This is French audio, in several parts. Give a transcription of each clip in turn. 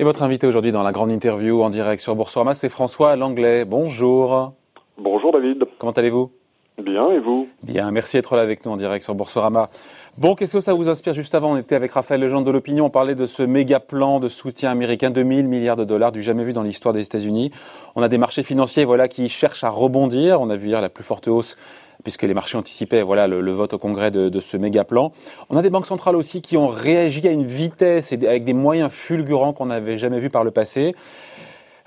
Et votre invité aujourd'hui dans la grande interview en direct sur Boursorama, c'est François Langlais. Bonjour. Bonjour David. Comment allez-vous? Bien, et vous? Bien, merci d'être là avec nous en direct sur Boursorama. Bon, qu'est-ce que ça vous inspire? Juste avant, on était avec Raphaël Legendre de l'Opinion, on parlait de ce méga plan de soutien américain, 2000 milliards de dollars, du jamais vu dans l'histoire des États-Unis. On a des marchés financiers voilà, qui cherchent à rebondir. On a vu hier la plus forte hausse puisque les marchés anticipaient voilà, le, vote au Congrès de, ce méga plan. On a des banques centrales aussi qui ont réagi à une vitesse et avec des moyens fulgurants qu'on n'avait jamais vus par le passé.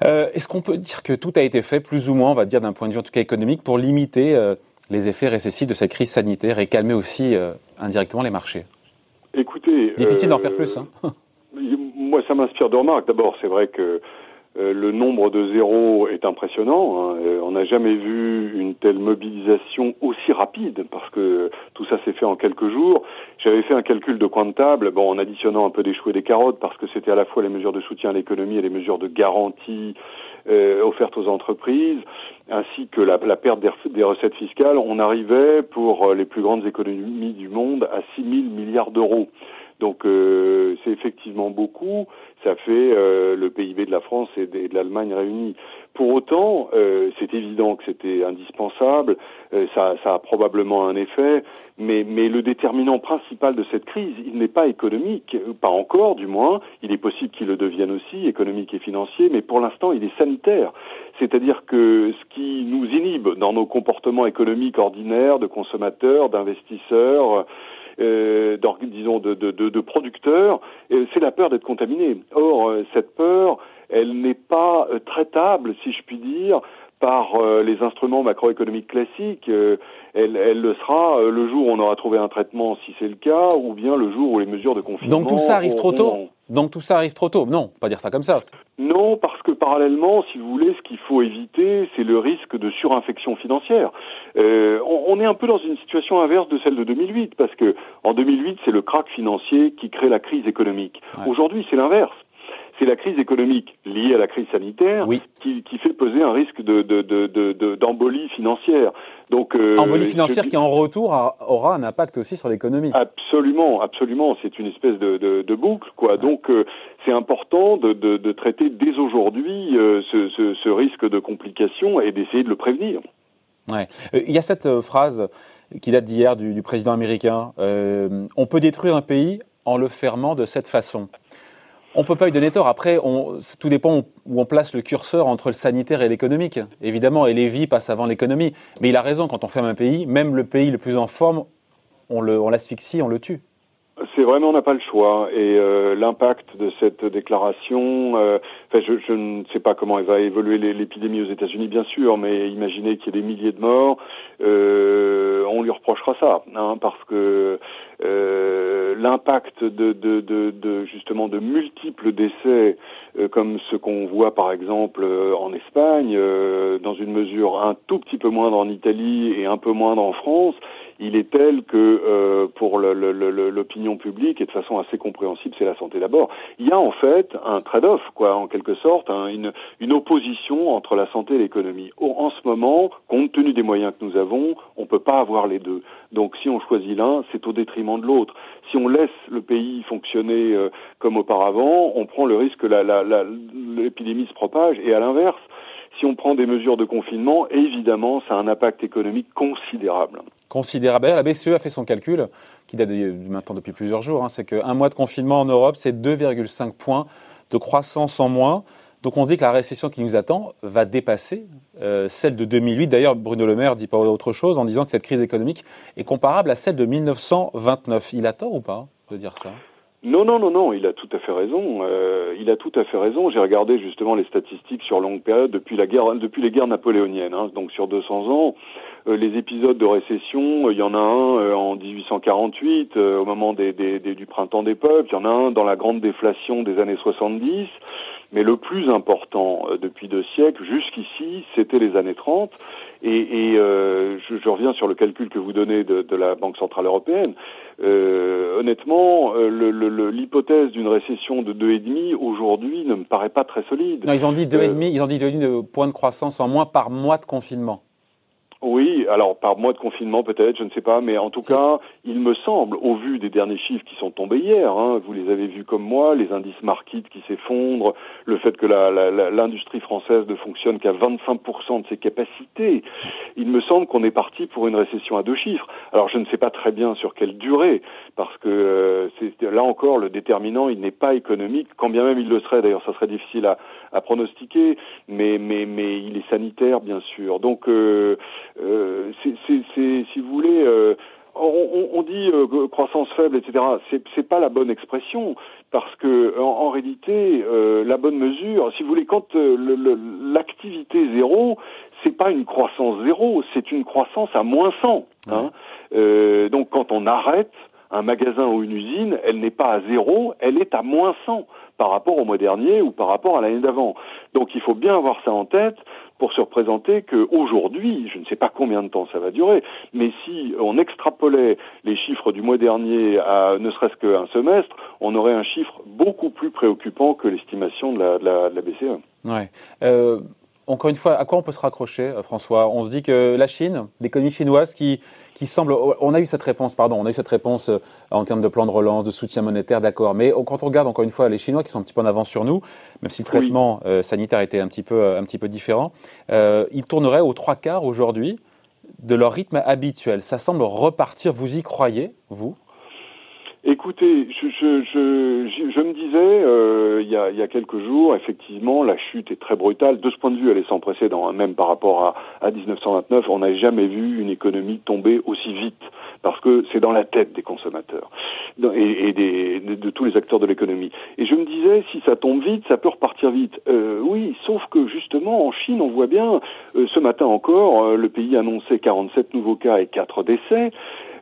Euh, est-ce qu'on peut dire que tout a été fait, plus ou moins, on va dire d'un point de vue en tout cas économique, pour limiter euh, les effets récessifs de cette crise sanitaire et calmer aussi euh, indirectement les marchés Écoutez. Difficile d'en faire plus. Hein. moi, ça m'inspire de remarques. D'abord, c'est vrai que euh, le nombre de zéros est impressionnant. Hein. Euh, on n'a jamais vu une telle mobilisation aussi rapide parce que tout ça s'est fait en quelques jours. J'avais fait un calcul de coin de table, bon, en additionnant un peu des choux et des carottes parce que c'était à la fois les mesures de soutien à l'économie et les mesures de garantie euh, offertes aux entreprises, ainsi que la, perte des, des, recettes fiscales. On arrivait pour les plus grandes économies du monde à 6 000 milliards d'euros. Donc euh, c'est effectivement beaucoup. Ça fait euh, le PIB de la France et de, l'Allemagne réunis. Pour autant, euh, c'est évident que c'était indispensable. ça, ça, a probablement un effet, mais, mais le déterminant principal de cette crise, il n'est pas économique, pas encore du moins. Il est possible qu'il le devienne aussi, économique et financier, mais pour l'instant, il est sanitaire. C'est-à-dire que ce qui nous inhibe dans nos comportements économiques ordinaires de consommateurs, d'investisseurs, euh, disons, de, de, de, de producteurs, c'est la peur d'être contaminé. Or, euh, cette peur, elle n'est pas euh, traitable, si je puis dire, par euh, les instruments macroéconomiques classiques. elle, elle, le sera le jour où on aura trouvé un traitement, si c'est le cas, ou bien le jour où les mesures de confinement. Donc tout ça arrive trop tôt. Donc tout ça arrive trop tôt. Non, faut pas dire ça comme ça. Non, parce que parallèlement, si vous voulez, ce qu'il faut éviter, c'est le risque de surinfection financière. Euh, on, est un peu dans une situation inverse de celle de 2008, parce que en 2008, c'est le krach financier qui crée la crise économique. Aujourd'hui, c'est l'inverse c'est la crise économique liée à la crise sanitaire qui, qui, fait peser un risque de, d'embolie financière. Donc, euh, embolie financière qui en retour aura un impact aussi sur l'économie. Absolument, absolument. C'est une espèce de, boucle, quoi. Donc euh, c'est important de, traiter dès aujourd'hui euh, ce, ce, risque de complication et d'essayer de le prévenir. Ouais. Il y a cette phrase qui date d'hier du, du, président américain. on peut détruire un pays en le fermant de cette façon. On peut pas lui donner tort. Après, tout dépend où on place le curseur entre le sanitaire et l'économique. Évidemment, et les vies passent avant l'économie. Mais il a raison, quand on ferme un pays, même le pays le plus en forme, on l'asphyxie, on, on le tue. C'est vraiment on n'a pas le choix et euh, l'impact de cette déclaration. Euh, je, ne sais pas comment elle va évoluer l'épidémie aux États-Unis, bien sûr, mais imaginez qu'il y ait des milliers de morts, euh, on lui reprochera ça, hein, parce que euh, l'impact de, justement de multiples décès, euh, comme ce qu'on voit par exemple en Espagne, dans une mesure un tout petit peu moindre en Italie et un peu moindre en France, il est tel que pour l'opinion publique et de façon assez compréhensible, c'est la santé d'abord. Il y a en fait un trade-off, quoi, en quelque sorte, hein, une, opposition entre la santé et l'économie. En ce moment, compte tenu des moyens que nous avons, on peut pas avoir les deux. Donc si on choisit l'un, c'est au détriment de l'autre. Si on laisse le pays fonctionner euh, comme auparavant, on prend le risque que l'épidémie se propage. Et à l'inverse, si on prend des mesures de confinement, évidemment, ça a un impact économique considérable. Considérable. La BCE a fait son calcul, qui date maintenant depuis plusieurs jours. Hein, c'est qu'un mois de confinement en Europe, c'est 2,5 points de croissance en moins. Donc on se dit que la récession qui nous attend va dépasser euh, celle de 2008. D'ailleurs, Bruno Le Maire dit pas autre chose en disant que cette crise économique est comparable à celle de 1929. Il a tort ou pas de dire ça? Non, non, non, non, il a tout à fait raison. Euh, il a tout à fait raison. J'ai regardé justement les statistiques sur longue période depuis la guerre, depuis les guerres napoléoniennes. Hein, donc sur 200 ans, euh, les épisodes de récession, il y en a un en 1848, au moment des, des, du printemps des peuples. Il y en a un dans la grande déflation des années 70. Mais le plus important euh, depuis deux siècles, jusqu'ici, c'était les années 30. Et, et euh, je, je, reviens sur le calcul que vous donnez de, de la Banque Centrale Européenne. Euh, honnêtement, euh, l'hypothèse d'une récession de 2,5 aujourd'hui ne me paraît pas très solide. Non, ils ont dit 2,5, ils ont dit 2,5 de points de croissance en moins par mois de confinement. Oui, alors par mois de confinement peut-être, je ne sais pas, mais en tout cas, il me semble, au vu des derniers chiffres qui sont tombés hier, hein, vous les avez vus comme moi, les indices market qui s'effondrent, le fait que l'industrie française ne fonctionne qu'à 25% de ses capacités, il me semble qu'on est parti pour une récession à deux chiffres. Alors je ne sais pas très bien sur quelle durée, parce que euh, là encore, le déterminant, il n'est pas économique, quand bien même il le serait, d'ailleurs ça serait difficile à, à pronostiquer, mais, mais, mais il est sanitaire, bien sûr. Donc, euh, euh, c'est, si vous voulez, euh, on, on, dit euh, croissance faible, etc. C'est, c'est pas la bonne expression parce que en, réalité, euh, la bonne mesure, si vous voulez, quand le, l'activité zéro, c'est pas une croissance zéro, c'est une croissance à moins 100. Hein. donc, quand on arrête un magasin ou une usine, elle n'est pas à zéro, elle est à moins 100 par rapport au mois dernier ou par rapport à l'année d'avant. Donc il faut bien avoir ça en tête pour se représenter qu'aujourd'hui, je ne sais pas combien de temps ça va durer, mais si on extrapolait les chiffres du mois dernier à ne serait-ce qu'un semestre, on aurait un chiffre beaucoup plus préoccupant que l'estimation de la, BCE. Ouais. Euh, encore une fois, à quoi on peut se raccrocher, euh, François? On se dit que la Chine, l'économie chinoise qui, qui semble, on a eu cette réponse, pardon, on a eu cette réponse euh, en termes de plan de relance, de soutien monétaire, d'accord. Mais quand on regarde encore une fois les Chinois qui sont un petit peu en avance sur nous, même si le traitement euh, sanitaire était un petit peu, un petit peu différent, ils tourneraient aux trois quarts aujourd'hui de leur rythme habituel. Ça semble repartir. Vous y croyez, vous? Écoutez, je, je, je, je me disais euh, il, y a, il, y a, quelques jours, effectivement, la chute est très brutale. De ce point de vue, elle est sans précédent. Hein. Même par rapport à, à 1929, on n'a jamais vu une économie tomber aussi vite, parce que c'est dans la tête des consommateurs et, et des, de, tous les acteurs de l'économie. Et je me disais, si ça tombe vite, ça peut repartir vite. Euh, oui, sauf que justement, en Chine, on voit bien, euh, ce matin encore, euh, le pays annonçait 47 nouveaux cas et 4 décès.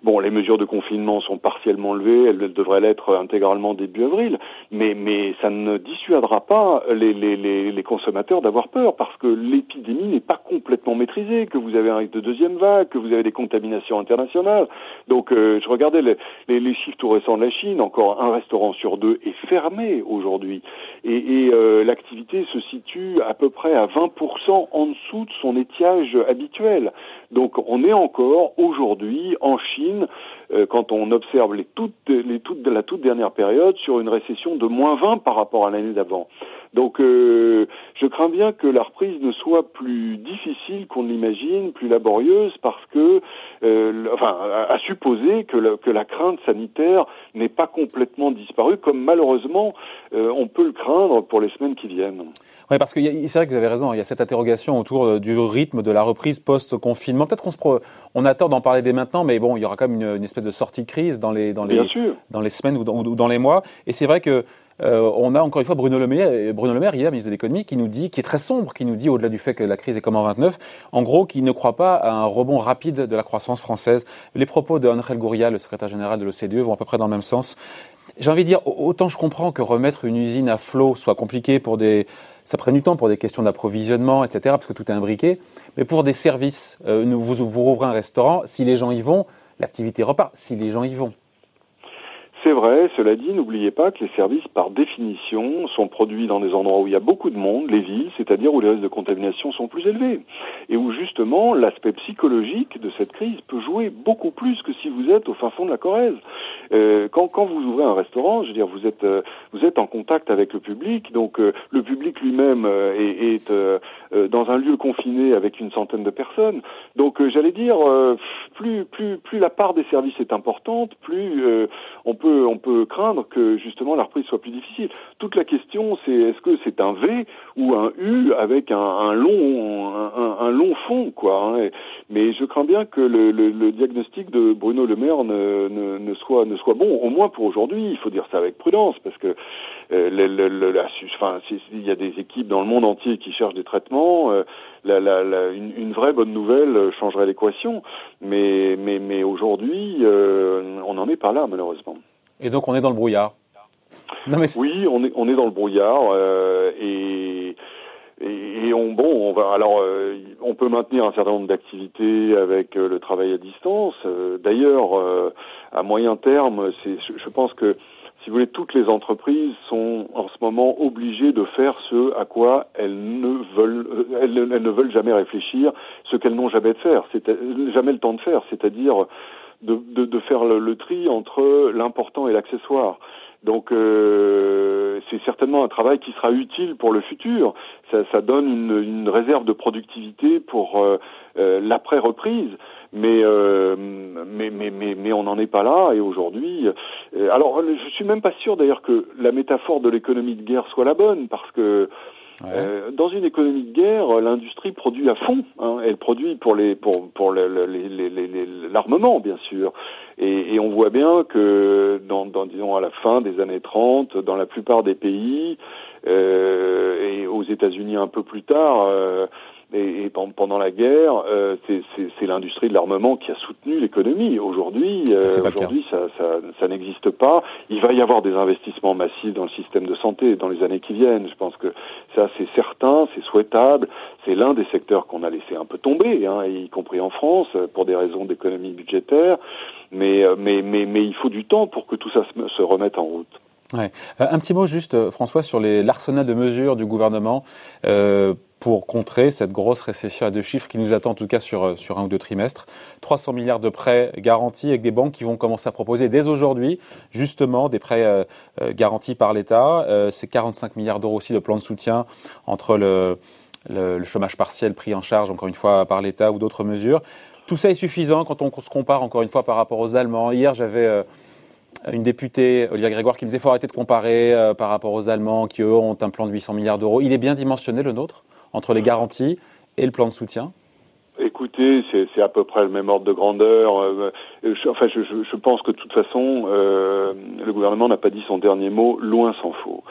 Bon, les mesures de confinement sont partiellement levées, elles devraient l'être intégralement début avril, mais, mais ça ne dissuadera pas les, les, les, les consommateurs d'avoir peur, parce que l'épidémie n'est pas complètement maîtrisée, que vous avez un risque de deuxième vague, que vous avez des contaminations internationales. Donc, euh, je regardais les, les, chiffres tout récents de la Chine, encore un restaurant sur deux est fermé aujourd'hui, et, et euh, l'activité se situe à peu près à 20% en dessous de son étiage habituel. Donc, on est encore aujourd'hui en Chine euh, quand on observe les toutes, la toute dernière période, sur une récession de moins 20 par rapport à l'année d'avant. Donc euh, je crains bien que la reprise ne soit plus difficile qu'on l'imagine, plus laborieuse, parce que, euh, enfin, à, supposer que, que, la crainte sanitaire n'est pas complètement disparue, comme malheureusement on peut le craindre pour les semaines qui viennent. Oui, parce que c'est vrai que vous avez raison, il y a cette interrogation autour du rythme de la reprise post-confinement. Peut-être qu'on se on a tort d'en parler dès maintenant, mais bon, il y aura quand même une, espèce de sortie de crise dans les, dans les, dans les semaines ou dans, dans les mois. Et c'est vrai que euh, on a encore une fois Bruno Le Maire, Bruno Le Maire hier, ministre de l'économie, qui nous dit, qui est très sombre, qui nous dit, au-delà du fait que la crise est comme en 29, en gros, qu'il ne croit pas à un rebond rapide de la croissance française. Les propos de Angel Gouria, le secrétaire général de l'OCDE, vont à peu près dans le même sens. J'ai envie de dire, autant je comprends que remettre une usine à flot soit compliqué pour des, ça prend du temps pour des questions d'approvisionnement, etc., parce que tout est imbriqué. Mais pour des services, euh, vous, vous rouvrez un restaurant, si les gens y vont, l'activité repart. Si les gens y vont. C'est vrai, cela dit, n'oubliez pas que les services, par définition, sont produits dans des endroits où il y a beaucoup de monde, les villes, c'est-à-dire où les risques de contamination sont plus élevés, et où justement l'aspect psychologique de cette crise peut jouer beaucoup plus que si vous êtes au fin fond de la Corrèze. Euh, quand, quand vous ouvrez un restaurant, je veux dire, vous êtes, euh, vous êtes en contact avec le public, donc euh, le public lui-même euh, est, est dans un lieu confiné avec une centaine de personnes. Donc, j'allais dire, plus, plus, plus la part des services est importante, plus on peut on peut craindre que justement la reprise soit plus difficile. Toute la question, c'est est-ce que c'est un V ou un U avec un, long, un, long fond, quoi. Hein. mais je crains bien que le, diagnostic de Bruno Le Maire ne, soit, ne soit bon, au moins pour aujourd'hui. Il faut dire ça avec prudence, parce que euh, le, la, enfin, il y a des équipes dans le monde entier qui cherchent des traitements. Euh, la, une, une, vraie bonne nouvelle changerait l'équation, mais, mais, mais aujourd'hui, euh, on n'en est pas là, malheureusement. Et donc on est dans le brouillard. Oui, on est, on est dans le brouillard euh, et, on bon, on va alors euh, on peut maintenir un certain nombre d'activités avec euh, le travail à distance. D'ailleurs, à moyen terme, c'est, je, pense que si vous voulez, toutes les entreprises sont en ce moment obligées de faire ce à quoi elles ne veulent, euh, elles, ne veulent jamais réfléchir, ce qu'elles n'ont jamais de faire, jamais le temps de faire, c'est-à-dire de, de, de, faire le, tri entre l'important et l'accessoire. Donc euh, c'est certainement un travail qui sera utile pour le futur. Ça, ça donne une, une, réserve de productivité pour euh, euh l'après-reprise. Mais, euh, mais, mais, mais, mais, on n'en est pas là. Et aujourd'hui, euh, alors je suis même pas sûr d'ailleurs que la métaphore de l'économie de guerre soit la bonne, parce que euh, dans une économie de guerre, l'industrie produit à fond. Hein. Elle produit pour les pour pour l'armement, bien sûr. Et, et, on voit bien que dans, dans, disons à la fin des années 30, dans la plupart des pays euh, et aux États-Unis un peu plus tard. Euh, et, et, pendant la guerre, euh, c'est l'industrie de l'armement qui a soutenu l'économie. Aujourd'hui, euh, aujourd'hui, ça, ça, ça n'existe pas. Il va y avoir des investissements massifs dans le système de santé dans les années qui viennent. Je pense que ça, c'est certain, c'est souhaitable. C'est l'un des secteurs qu'on a laissé un peu tomber, hein, y compris en France, pour des raisons d'économie budgétaire. Mais, euh, mais, mais, mais il faut du temps pour que tout ça se, se remette en route. Ouais. un petit mot juste, François, sur l'arsenal de mesures du gouvernement. Euh, pour contrer cette grosse récession à deux chiffres qui nous attend en tout cas sur, euh, sur un ou deux trimestres. 300 milliards de prêts garantis avec des banques qui vont commencer à proposer dès aujourd'hui justement des prêts euh, euh, garantis par l'État. C'est 45 milliards d'euros aussi de plans de soutien entre le, le, chômage partiel pris en charge encore une fois par l'État ou d'autres mesures. Tout ça est suffisant quand on se compare encore une fois par rapport aux Allemands. Hier j'avais une députée, Olivia Grégoire, qui me disait faut arrêter de comparer par rapport aux Allemands qui eux ont un plan de 800 milliards d'euros. Il est bien dimensionné le nôtre? Entre les garanties et le plan de soutien Écoutez, c'est à peu près le même ordre de grandeur. Euh, je, enfin, je, je, pense que de toute façon, euh, le gouvernement n'a pas dit son dernier mot, loin s'en faut.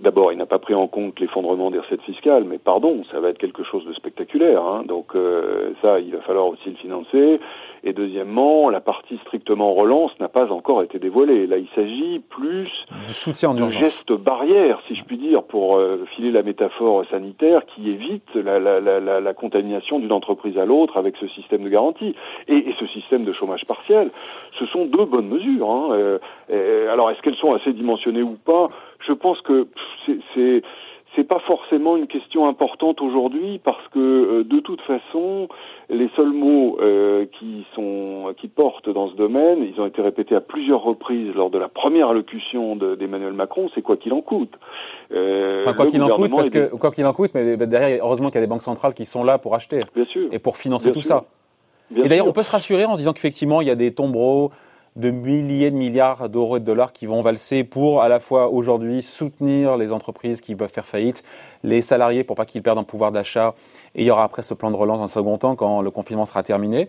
D'abord, il n'a pas pris en compte l'effondrement des recettes fiscales, mais pardon, ça va être quelque chose de spectaculaire. Hein, donc euh, ça, il va falloir aussi le financer. Et deuxièmement, la partie strictement relance n'a pas encore été dévoilée. Là, il s'agit plus du soutien de geste barrière, si je puis dire, pour euh, filer la métaphore sanitaire, qui évite la, la, la, la contamination d'une entreprise à l'autre avec ce système de garantie et, et, ce système de chômage partiel. Ce sont deux bonnes mesures. Hein. Euh, alors, est-ce qu'elles sont assez dimensionnées ou pas? Je pense que c'est c'est pas forcément une question importante aujourd'hui parce que euh, de toute façon, les seuls mots euh, qui sont qui portent dans ce domaine, ils ont été répétés à plusieurs reprises lors de la première allocution d'Emmanuel Macron, c'est quoi qu'il en coûte. Euh, enfin, quoi qu'il en coûte, parce que quoi qu'il en coûte, mais derrière, heureusement qu'il y a des banques centrales qui sont là pour acheter Bien sûr. et pour financer tout ça. et d'ailleurs, on peut se rassurer en se disant qu'effectivement, il y a des tombereaux de milliers de milliards d'euros et de dollars qui vont valser pour à la fois aujourd'hui soutenir les entreprises qui peuvent faire faillite, les salariés pour pas qu'ils perdent en pouvoir d'achat, et il y aura après ce plan de relance en second temps quand le confinement sera terminé.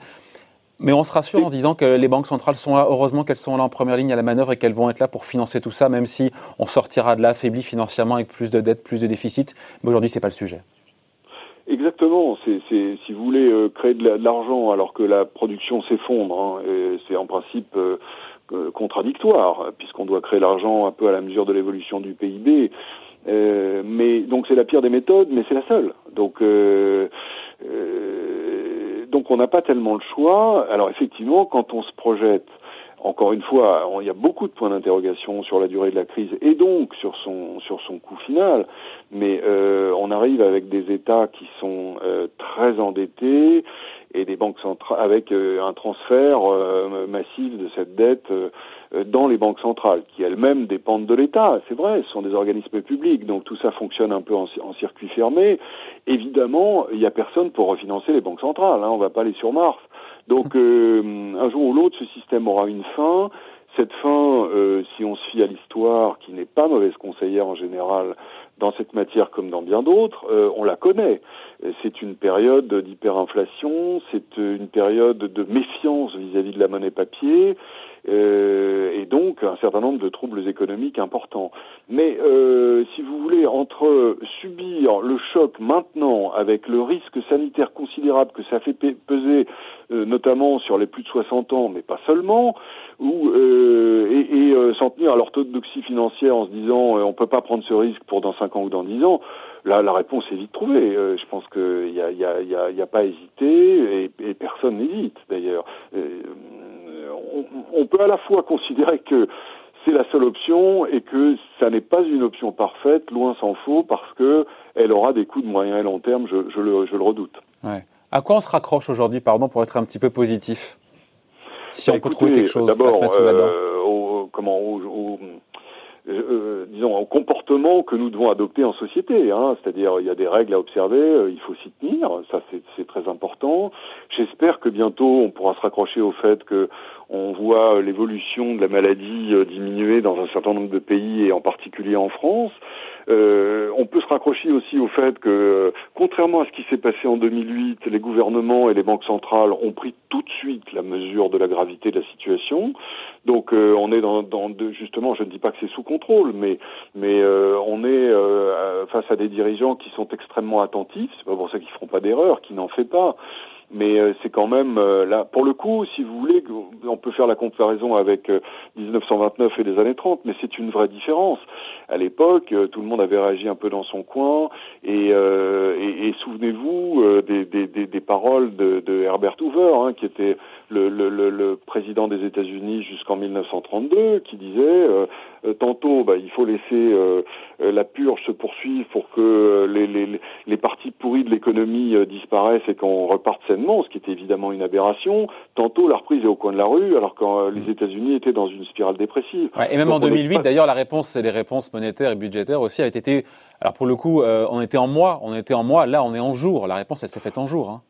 Mais on se rassure en disant que les banques centrales sont là, heureusement qu'elles sont là en première ligne à la manœuvre et qu'elles vont être là pour financer tout ça, même si on sortira de là affaibli financièrement avec plus de dettes, plus de déficits. Mais aujourd'hui, c'est pas le sujet. Exactement. C'est, si vous voulez euh, créer de l'argent alors que la production s'effondre, hein, c'est en principe euh, contradictoire puisqu'on doit créer l'argent un peu à la mesure de l'évolution du PIB. Euh, mais donc c'est la pire des méthodes, mais c'est la seule. Donc donc on n'a pas tellement le choix. Alors effectivement, quand on se projette encore une fois, il y a beaucoup de points d'interrogation sur la durée de la crise et donc sur son sur son coût final. Mais euh, on arrive avec des États qui sont euh, très endettés et des banques centrales avec euh, un transfert euh, massif de cette dette dans les banques centrales, qui elles-mêmes dépendent de l'État. C'est vrai, ce sont des organismes publics, donc tout ça fonctionne un peu en, en circuit fermé. Évidemment, il n'y a personne pour refinancer les banques centrales. Hein, on va pas aller sur Mars. Donc euh, un jour ou l'autre, ce système aura une fin. Cette fin, euh, si on se fie à l'histoire, qui n'est pas mauvaise conseillère en général dans cette matière comme dans bien d'autres, euh, on la connaît. C'est une période d'hyperinflation, c'est une période de méfiance vis-à-vis de la monnaie papier, euh, et donc un certain nombre de troubles économiques importants. Mais euh, si vous voulez, entre subir le choc maintenant avec le risque sanitaire considérable que ça fait peser, euh, notamment sur les plus de 60 ans, mais pas seulement, ou et, et s'en tenir à l'orthodoxie financière en se disant on peut pas prendre ce risque pour dans 5 ans ou dans 10 ans, Là, la réponse est vite trouvée. je pense qu'il n'y a, y a, y y a, pas hésité et, et personne n'hésite d'ailleurs on, peut à la fois considérer que c'est la seule option et que ça n'est pas une option parfaite, loin s'en faut, parce que elle aura des coûts de moyen et long terme, je, le, je le, redoute. Ouais. À quoi on se raccroche aujourd'hui, pardon, pour être un petit peu positif? Si bah, on peut trouver quelque chose d'abord, euh, comment, au, euh, disons, au comportement que nous devons adopter en société. Hein. C'est-à-dire, il y a des règles à observer, euh, il faut s'y tenir, ça c'est très important. J'espère que bientôt on pourra se raccrocher au fait que on voit l'évolution de la maladie euh, diminuer dans un certain nombre de pays et en particulier en France. Euh, on peut se raccrocher aussi au fait que, contrairement à ce qui s'est passé en 2008, les gouvernements et les banques centrales ont pris tout de suite la mesure de la gravité de la situation. Donc euh, on est dans, justement, je ne dis pas que c'est sous contrôle, mais mais euh, on est euh, face à des dirigeants qui sont extrêmement attentifs. C'est pas pour ça qu'ils feront pas d'erreur, qui n'en fait pas mais euh, c'est quand même euh, là pour le coup si vous voulez on peut faire la comparaison avec 1929 euh, et les années 30 mais c'est une vraie différence. À l'époque tout le monde avait réagi un peu dans son coin et, et, et souvenez-vous des, des, des, des, paroles de, de Herbert Hoover hein, qui était le, le, le, président des États-Unis jusqu'en 1932 qui disait tantôt bah, il faut laisser la purge se poursuivre pour que les, les, les parties pourries de l'économie disparaissent et qu'on reparte ce qui était évidemment une aberration. Tantôt, la reprise est au coin de la rue, alors que euh, les mm. États-Unis étaient dans une spirale dépressive. et même en 2008, d'ailleurs, la réponse, c'est les réponses monétaires et budgétaires aussi, a été. Alors pour le coup, euh, on était en mois, on était en mois. Là, on est en jour. La réponse, elle s'est faite en jour. Hein.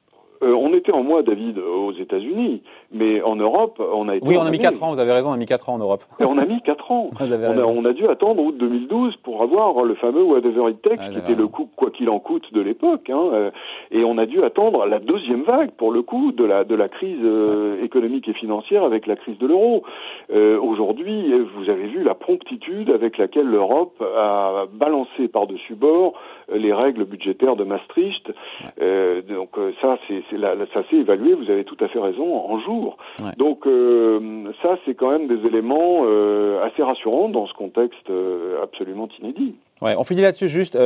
Euh, on était en mois, David, aux États-Unis, mais en Europe, on a été. Oui, on a mis 4 ans, vous avez raison, on a mis 4 ans en Europe. Et on a mis 4 ans. on, a, on, a, dû attendre août 2012 pour avoir le fameux whatever it takes, qui était le coup, quoi qu'il en coûte, de l'époque. Hein, euh, et on a dû attendre la deuxième vague, pour le coup, de la, de la crise euh, économique et financière avec la crise de l'euro. Aujourd'hui, vous avez vu la promptitude avec laquelle l'Europe a balancé par-dessus bord les règles budgétaires de Maastricht. donc ça, c'est ça s'est évalué, vous avez tout à fait raison, en jours. Donc euh, ça, c'est quand même des éléments euh, assez rassurants dans ce contexte euh, absolument inédit. Ouais, on finit là-dessus juste,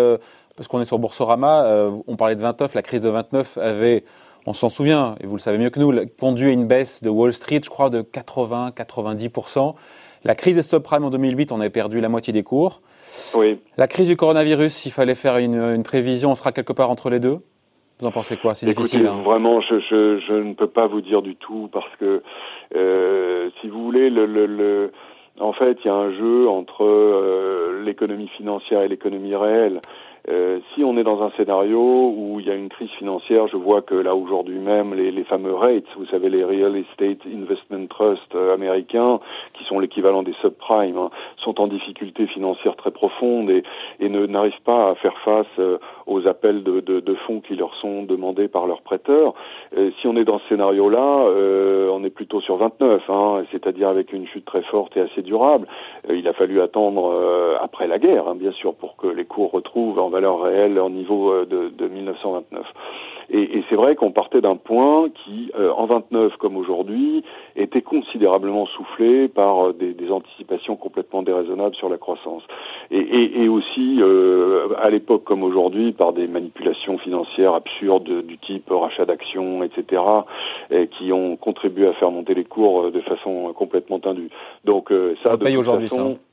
parce qu'on est sur Boursorama, on parlait de 29, la crise de 29 avait on s'en souvient, et vous le savez mieux que nous, conduit à une baisse de Wall Street, je crois, de 80-90%. La crise des subprimes en 2008, on avait perdu la moitié des cours. Oui. La crise du coronavirus, s'il fallait faire une, une prévision, on sera quelque part entre les deux vous en pensez quoi? C'est difficile. Hein. Vraiment, je, je, je, ne peux pas vous dire du tout parce que, euh, si vous voulez, le, le, le, en fait, il y a un jeu entre euh, l'économie financière et l'économie réelle. Euh, si on est dans un scénario où il y a une crise financière, je vois que là aujourd'hui même, les, les, fameux rates, vous savez, les Real Estate Investment Trust euh, américains, qui sont l'équivalent des subprimes, hein, sont en difficulté financière très profonde et, et ne n'arrivent pas à faire face euh, aux appels de, de, de, fonds qui leur sont demandés par leurs prêteurs. si on est dans ce scénario-là, on est plutôt sur 29, hein, c'est-à-dire avec une chute très forte et assez durable. il a fallu attendre après la guerre, hein, bien sûr, pour que les cours retrouvent en valeur réelle au niveau euh, de, de 1929. Et, et c'est vrai qu'on partait d'un point qui, euh, en 29 comme aujourd'hui, était considérablement soufflé par euh, des, des, anticipations complètement déraisonnables sur la croissance. Et, et, et aussi, euh, à l'époque comme aujourd'hui, par des manipulations financières absurdes du type rachat d'actions, etc., et qui ont contribué à faire monter les cours de façon complètement tendue. Donc ça, de toute façon, je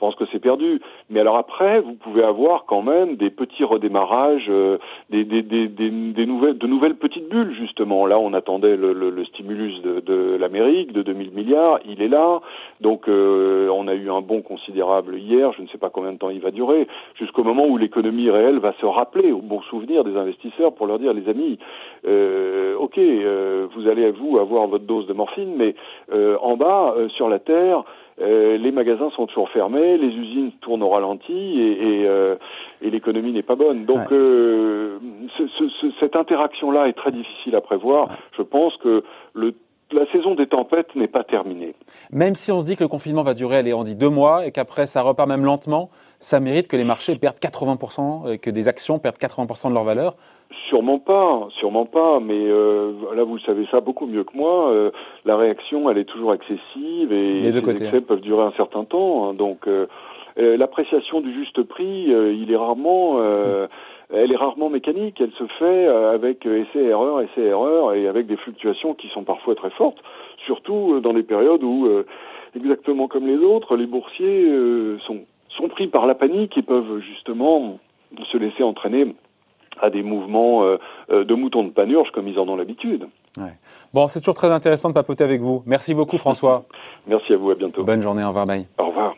pense que c'est perdu. Mais alors après, vous pouvez avoir quand même des petits redémarrages, euh, des, des, des, des, nouvelles, de nouvelles petites bulles justement. Là, on attendait le, le, le stimulus de, de l'Amérique de 2000 milliards, il est là. Donc, euh, on a eu un bond considérable hier. Je ne sais pas combien de temps il va durer, jusqu'au moment où l'économie réelle va se rappeler au bon souvenir des investisseurs pour leur dire, les amis, euh, ok, euh, vous allez vous avoir votre dose de morphine, mais en bas, sur la terre, euh, les magasins sont toujours fermés, les usines tournent au ralenti et, et, euh, et l'économie n'est pas bonne. Donc euh, ce, ce, cette interaction-là est très difficile à prévoir. Je pense que le la saison des tempêtes n'est pas terminée. Même si on se dit que le confinement va durer, allez, on dit deux mois, et qu'après ça repart même lentement, ça mérite que les marchés perdent 80%, et que des actions perdent 80% de leur valeur Sûrement pas, sûrement pas, mais euh, là vous savez ça beaucoup mieux que moi. Euh, la réaction, elle est toujours excessive et les, excès hein. peuvent durer un certain temps. Hein, donc euh, l'appréciation du juste prix, il est rarement elle est rarement mécanique, elle se fait euh, avec euh, essais-erreurs, essais-erreurs, et avec des fluctuations qui sont parfois très fortes, surtout euh, dans les périodes où exactement comme les autres, les boursiers sont, sont pris par la panique et peuvent justement se laisser entraîner à des mouvements de moutons de panurge comme ils en ont l'habitude. Ouais. Bon, c'est toujours très intéressant de papoter avec vous. Merci beaucoup François. Merci à vous, à bientôt. Bonne journée, au revoir, bye. Au revoir.